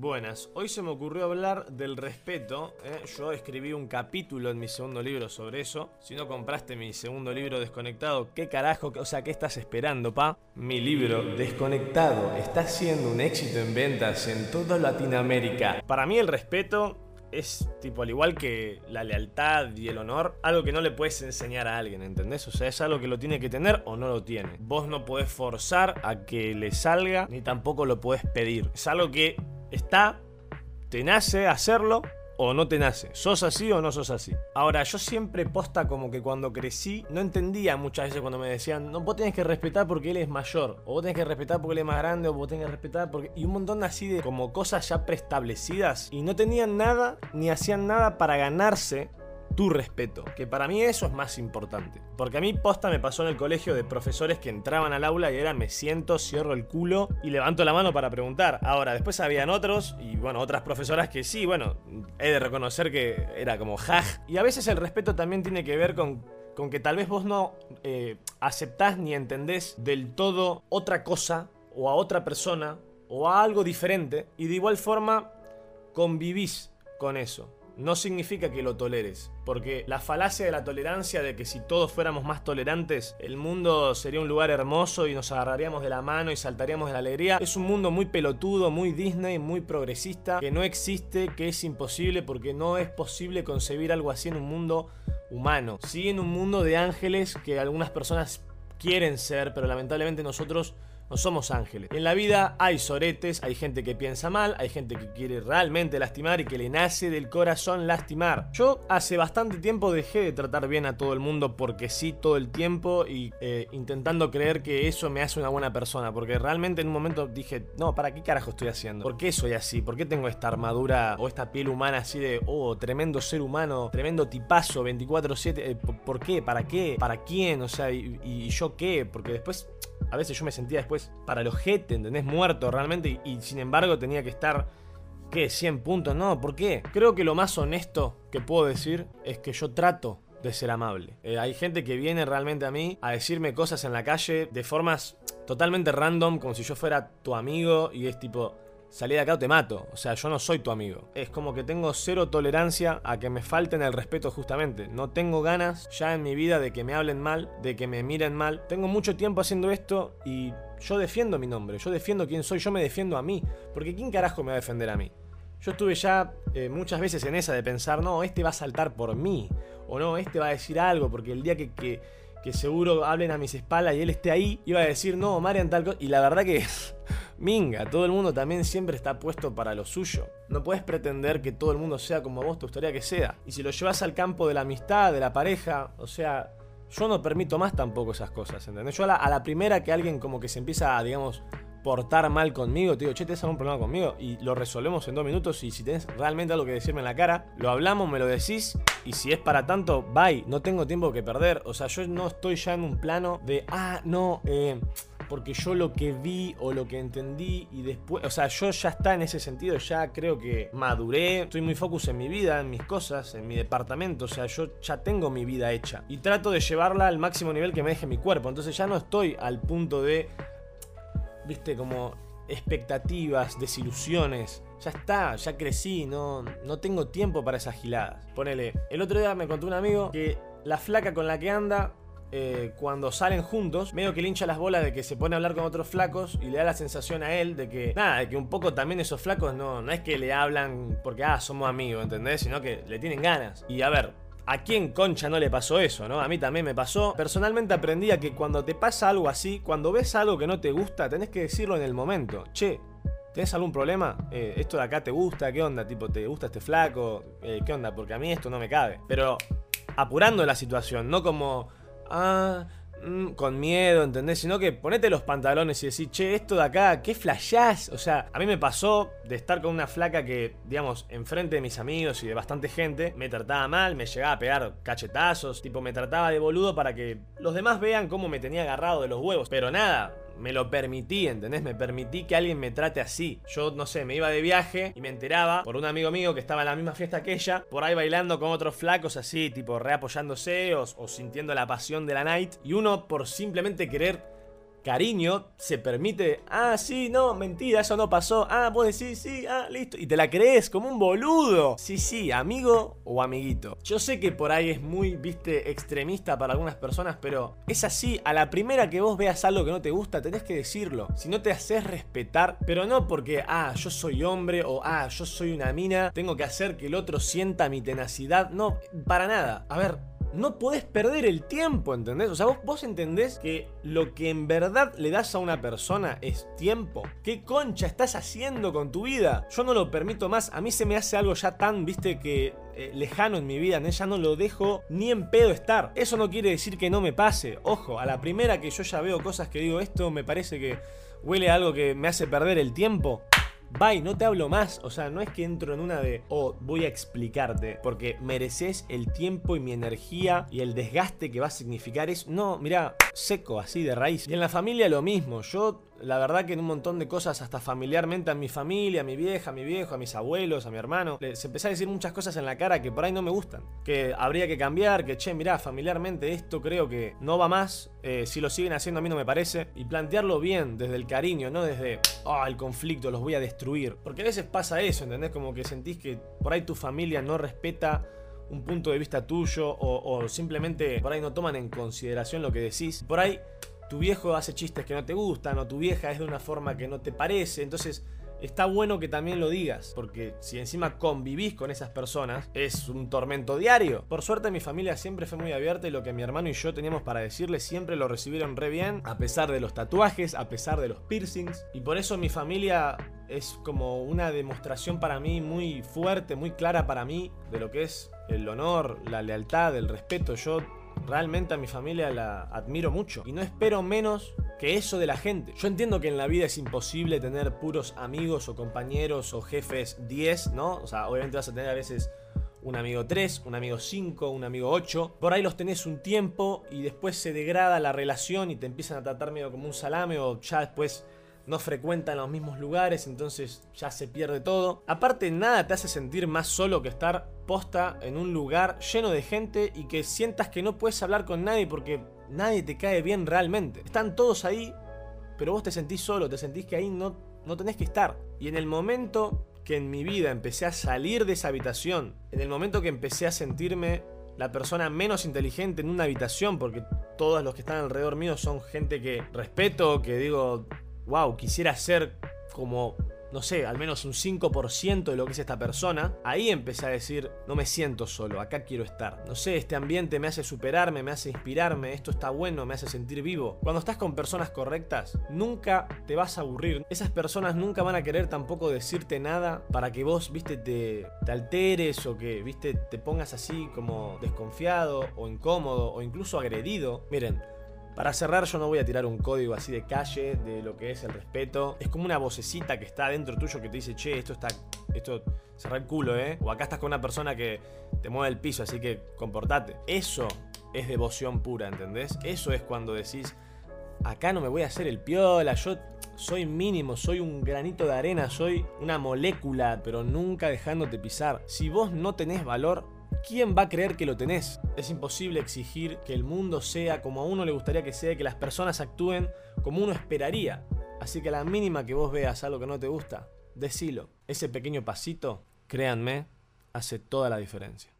Buenas, hoy se me ocurrió hablar del respeto. ¿eh? Yo escribí un capítulo en mi segundo libro sobre eso. Si no compraste mi segundo libro desconectado, ¿qué carajo? O sea, ¿qué estás esperando, pa? Mi libro desconectado está siendo un éxito en ventas en toda Latinoamérica. Para mí el respeto es tipo al igual que la lealtad y el honor, algo que no le puedes enseñar a alguien, ¿entendés? O sea, es algo que lo tiene que tener o no lo tiene. Vos no podés forzar a que le salga, ni tampoco lo podés pedir. Es algo que está, te nace hacerlo o no te nace. ¿Sos así o no sos así? Ahora, yo siempre posta como que cuando crecí, no entendía muchas veces cuando me decían, no, vos tenés que respetar porque él es mayor, o vos tenés que respetar porque él es más grande, o vos tenés que respetar porque... Y un montón así de como cosas ya preestablecidas, y no tenían nada, ni hacían nada para ganarse tu respeto, que para mí eso es más importante. Porque a mí posta me pasó en el colegio de profesores que entraban al aula y era me siento, cierro el culo y levanto la mano para preguntar. Ahora, después habían otros y bueno, otras profesoras que sí, bueno, he de reconocer que era como jaj. Y a veces el respeto también tiene que ver con con que tal vez vos no eh, aceptás ni entendés del todo otra cosa o a otra persona o a algo diferente y de igual forma convivís con eso no significa que lo toleres. Porque la falacia de la tolerancia de que si todos fuéramos más tolerantes, el mundo sería un lugar hermoso y nos agarraríamos de la mano y saltaríamos de la alegría, es un mundo muy pelotudo, muy Disney, muy progresista, que no existe, que es imposible porque no es posible concebir algo así en un mundo humano. Sí en un mundo de ángeles que algunas personas quieren ser, pero lamentablemente nosotros no somos ángeles. En la vida hay soretes, hay gente que piensa mal, hay gente que quiere realmente lastimar y que le nace del corazón lastimar. Yo hace bastante tiempo dejé de tratar bien a todo el mundo porque sí todo el tiempo y eh, intentando creer que eso me hace una buena persona. Porque realmente en un momento dije, no, ¿para qué carajo estoy haciendo? ¿Por qué soy así? ¿Por qué tengo esta armadura o esta piel humana así de, oh, tremendo ser humano, tremendo tipazo, 24/7? Eh, ¿Por qué? ¿Para qué? ¿Para quién? O sea, y yo qué? Porque después a veces yo me sentía después para el ojete, ¿entendés? Muerto realmente y, sin embargo tenía que estar, ¿qué? 100 puntos, no, ¿por qué? Creo que lo más honesto que puedo decir es que yo trato de ser amable. Eh, hay gente que viene realmente a mí a decirme cosas en la calle de formas totalmente random, como si yo fuera tu amigo y es tipo, salí de acá o te mato. O sea, yo no soy tu amigo. Es como que tengo cero tolerancia a que me falten el respeto justamente. No tengo ganas ya en mi vida de que me hablen mal, de que me miren mal. Tengo mucho tiempo haciendo esto y yo defiendo mi nombre, yo defiendo quién soy, yo me defiendo a mí. Porque ¿quién carajo me va a defender a mí? Yo estuve ya eh, muchas veces en esa de pensar, no, este va a saltar por mí. O no, este va a decir algo, porque el día que, que, que seguro hablen a mis espaldas y él esté ahí, iba a decir, no, Marian tal cosa. Y la verdad que Minga, todo el mundo también siempre está puesto para lo suyo. No puedes pretender que todo el mundo sea como vos te gustaría que sea. Y si lo llevas al campo de la amistad, de la pareja, o sea, yo no permito más tampoco esas cosas, ¿entendés? Yo a la, primera que alguien como que se empieza a, digamos, portar mal conmigo, te digo, che, ¿tienes algún problema conmigo? Y lo resolvemos en dos minutos y si tienes realmente algo que decirme en la cara, lo hablamos, me lo decís y si es para tanto, bye, no tengo tiempo que perder. O sea, yo no estoy ya en un plano de, ah, no, eh porque yo lo que vi o lo que entendí y después, o sea, yo ya está en ese sentido, ya creo que maduré, estoy muy focus en mi vida, en mis cosas, en mi departamento, o sea, yo ya tengo mi vida hecha y trato de llevarla al máximo nivel que me deje mi cuerpo, entonces ya no estoy al punto de, viste, como expectativas, desilusiones. Ya está, ya crecí, no, no tengo tiempo para esas giladas. Ponele, el otro día me contó un amigo que la flaca con la que anda eh, cuando salen juntos, medio que le hincha las bolas de que se pone a hablar con otros flacos y le da la sensación a él de que, nada, de que un poco también esos flacos no, no es que le hablan porque, ah, somos amigos, ¿entendés? Sino que le tienen ganas. Y a ver, ¿A quién concha no le pasó eso, no? A mí también me pasó. Personalmente aprendí a que cuando te pasa algo así, cuando ves algo que no te gusta, tenés que decirlo en el momento. Che, ¿tenés algún problema? Eh, ¿Esto de acá te gusta? ¿Qué onda? Tipo, ¿te gusta este flaco? Eh, ¿Qué onda? Porque a mí esto no me cabe. Pero apurando la situación, no como ah, mm, con miedo, ¿entendés? Sino que ponete los pantalones y decís, che, esto de acá, ¿qué flashás? O sea, a mí me pasó de estar con una flaca que, digamos, enfrente de mis amigos y de bastante gente, me trataba mal, me llegaba a pegar cachetazos, tipo, me trataba de boludo para que los demás vean cómo me tenía agarrado de los huevos. Pero nada, me lo permití, ¿entendés? Me permití que alguien me trate así. Yo, no sé, me iba de viaje y me enteraba por un amigo mío que estaba en la misma fiesta que ella, por ahí bailando con otros flacos así, tipo reapoyándose o, o sintiendo la pasión de la night. Y uno, por simplemente querer cariño se permite, ah, sí, no, mentira, eso no pasó, ah, vos decís, sí, ah, listo, y te la crees como un boludo. Sí, sí, amigo o amiguito. Yo sé que por ahí es muy, viste, extremista para algunas personas, pero es así, a la primera que vos veas algo que no te gusta, tenés que decirlo. Si no te haces respetar, pero no porque, ah, yo soy hombre o, ah, yo soy una mina, tengo que hacer que el otro sienta mi tenacidad, no, para nada. A ver, no podés perder el tiempo, ¿entendés? O sea, vos, entendés que lo que en verdad le das a una persona es tiempo. ¿Qué concha estás haciendo con tu vida? Yo no lo permito más. A mí se me hace algo ya tan, viste, que eh, lejano en mi vida, ¿no? ya no lo dejo ni en pedo estar. Eso no quiere decir que no me pase. Ojo, a la primera que yo ya veo cosas que digo, esto me parece que huele a algo que me hace perder el tiempo bye, no te hablo más. O sea, no es que entro en una de, oh, voy a explicarte, porque mereces el tiempo y mi energía y el desgaste que va a significar eso. No, mira, seco, así de raíz. Y en la familia lo mismo. Yo la verdad que en un montón de cosas, hasta familiarmente a mi familia, a mi vieja, a mi viejo, a mis abuelos, a mi hermano, les empecé a decir muchas cosas en la cara que por ahí no me gustan. Que habría que cambiar, que che, mirá, familiarmente esto creo que no va más. Eh, si lo siguen haciendo a mí no me parece. Y plantearlo bien, desde el cariño, no desde, oh, el conflicto, los voy a destruir. Porque a veces pasa eso, ¿entendés? Como que sentís que por ahí tu familia no respeta un punto de vista tuyo o, o simplemente por ahí no toman en consideración lo que decís. Por ahí tu viejo hace chistes que no te gustan o tu vieja es de una forma que no te parece. Entonces está bueno que también lo digas, porque si encima convivís con esas personas, es un tormento diario. Por suerte mi familia siempre fue muy abierta y lo que mi hermano y yo teníamos para decirle siempre lo recibieron re bien, a pesar de los tatuajes, a pesar de los piercings. Y por eso mi familia es como una demostración para mí muy fuerte, muy clara para mí de lo que es el honor, la lealtad, el respeto. Yo Realmente a mi familia la admiro mucho y no espero menos que eso de la gente. Yo entiendo que en la vida es imposible tener puros amigos o compañeros o jefes 10, ¿no? O sea, obviamente vas a tener a veces un amigo 3, un amigo 5, un amigo 8. Por ahí los tenés un tiempo y después se degrada la relación y te empiezan a tratar medio como un salame o ya después no frecuentan los mismos lugares, entonces ya se pierde todo. Aparte, nada te hace sentir más solo que estar posta en un lugar lleno de gente y que sientas que no puedes hablar con nadie porque nadie te cae bien realmente. Están todos ahí, pero vos te sentís solo, te sentís que ahí no, no tenés que estar. Y en el momento que en mi vida empecé a salir de esa habitación, en el momento que empecé a sentirme la persona menos inteligente en una habitación, porque todos los que están alrededor mío son gente que respeto, que digo, wow, quisiera ser como, no sé, al menos un 5% de lo que es esta persona, ahí empecé a decir, no me siento solo, acá quiero estar. No sé, este ambiente me hace superarme, me hace inspirarme, esto está bueno, me hace sentir vivo. Cuando estás con personas correctas, nunca te vas a aburrir. Esas personas nunca van a querer tampoco decirte nada para que vos, viste, te, te alteres o que, viste, te pongas así como desconfiado o incómodo o incluso agredido. Miren, para cerrar, yo no voy a tirar un código así de calle de lo que es el respeto. Es como una vocecita que está dentro tuyo que te dice, che, esto está. Esto. Cerrar el culo, ¿eh? O acá estás con una persona que te mueve el piso, así que comportate. Eso es devoción pura, ¿entendés? Eso es cuando decís, acá no me voy a hacer el piola, yo soy mínimo, soy un granito de arena, soy una molécula, pero nunca dejándote pisar. Si vos no tenés valor, ¿quién va a creer que lo tenés? Es imposible exigir que el mundo sea como a uno le gustaría que sea, que las personas actúen como uno esperaría. Así que a la mínima que vos veas algo que no te gusta, decilo. Ese pequeño pasito, créanme, hace toda la diferencia.